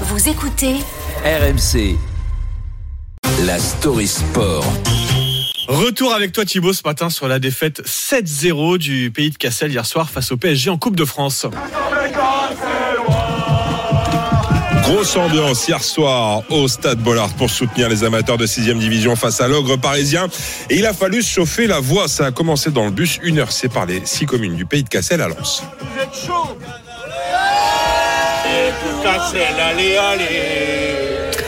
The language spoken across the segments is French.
Vous écoutez RMC. La story sport. Retour avec toi Thibaut ce matin sur la défaite 7-0 du pays de Cassel hier soir face au PSG en Coupe de France. Grosse ambiance hier soir au stade Bollard pour soutenir les amateurs de 6 division face à l'ogre parisien. Et il a fallu se chauffer la voix. Ça a commencé dans le bus, une heure séparée les six communes du pays de Cassel à Lens. Vous êtes chaud Allez, allez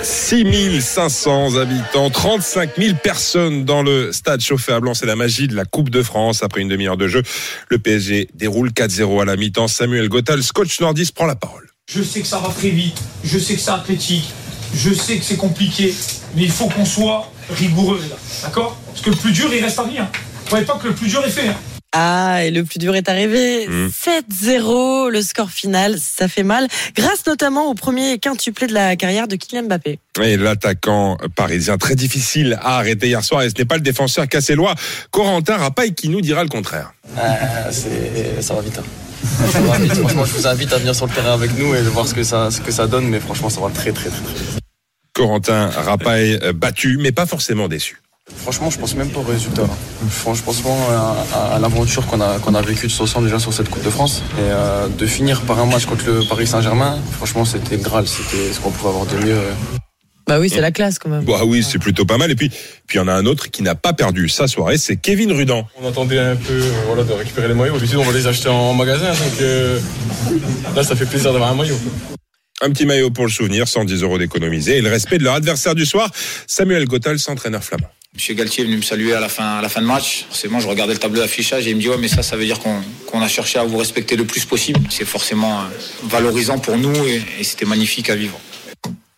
6500 habitants, 35 000 personnes dans le stade chauffé à blanc. C'est la magie de la Coupe de France. Après une demi-heure de jeu, le PSG déroule 4-0 à la mi-temps. Samuel Gottal, coach nordiste, prend la parole. Je sais que ça va très vite, je sais que c'est athlétique, je sais que c'est compliqué, mais il faut qu'on soit rigoureux, là. D'accord? Parce que le plus dur, il reste à venir. Vous voyez pas que le plus dur est fait. Hein ah, et le plus dur est arrivé. Mmh. 7-0, le score final, ça fait mal. Grâce notamment au premier quintuplé de la carrière de Kylian Mbappé. Et l'attaquant parisien très difficile à arrêter hier soir. Et ce n'est pas le défenseur cassellois, Corentin Rapaille, qui nous dira le contraire. Ah, c'est- ça va vite. hein. Ça va vite. Franchement, je vous invite à venir sur le terrain avec nous et de voir ce que ça, ce que ça donne. Mais franchement, ça va très, très, très, très vite. Corentin Rapaille euh, battu, mais pas forcément déçu. Franchement, je pense même pas au résultat. Franchement, je pense vraiment à, à- à l'aventure qu'on a, qu'on a vécue tous ensemble déjà sur cette Coupe de France. Et euh, de finir par un match contre le Paris Saint-Germain, franchement, c'était le Graal. C'était ce qu'on pouvait avoir de mieux. Bah oui, c'est la classe quand même. Bah oui, c'est plutôt pas mal. Et puis, puis il y en a un autre qui n'a pas perdu sa soirée, c'est Kevin Rudan. On attendait un peu euh, voilà, de récupérer les maillots. D'habitude, on va les acheter en magasin. Donc euh, là, ça fait plaisir d'avoir un maillot. Un petit maillot pour le souvenir, 110 euros d'économiser. Et le respect de leur adversaire du soir, Samuel Gottal, entraîneur flamand. Monsieur Galtier est venu me saluer à la fin, à la fin de match. Forcément, je regardais le tableau d'affichage et il me dit ouais, mais ça, ça veut dire qu'on qu'on a cherché à vous respecter le plus possible. C'est forcément euh, valorisant pour nous et, et c'était magnifique à vivre.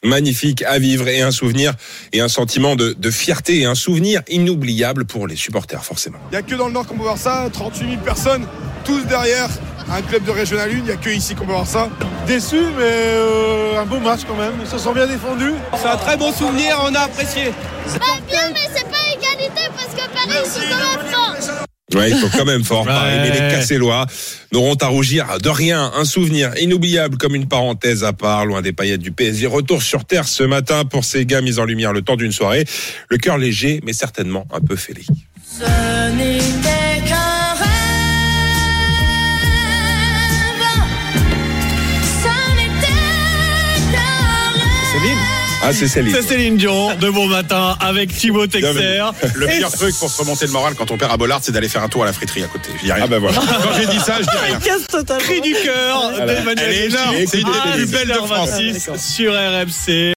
Magnifique à vivre et un souvenir et un sentiment de, de fierté et un souvenir inoubliable pour les supporters, forcément. Il n'y a que dans le Nord qu'on peut voir ça, 38 000 personnes, tous derrière un club de Régional 1, il n'y a que ici qu'on peut voir ça. Déçu, mais euh, un beau match quand même. Ils se sont bien défendus. C'est un très bon souvenir, on a apprécié. Pas bien, mais c'est pas égalité parce que Paris, ils sont quand même forts. Ouais, il faut quand même fort Paris, mais les Cassellois n'auront à rougir de rien. Un souvenir inoubliable comme une parenthèse à part, loin des paillettes du PSG. Retour sur terre ce matin pour ces gars mis en lumière le temps d'une soirée. Le cœur léger, mais certainement un peu fêlé. Ce Céline Ah, c'est Céline. C'est Céline Dion de Bon Matin avec Thibaut Texer. Le pire truc pour se remonter le moral quand on perd à Bollard, c'est d'aller faire un tour à la friterie à côté. Je dis rien. Ah ben voilà. Quand j'ai dit ça, je dis rien. Casse totalement. Cri du cœur d'Emmanuel Elle est énorme, c'est une des plus belles de France. 8h26 sur RMC.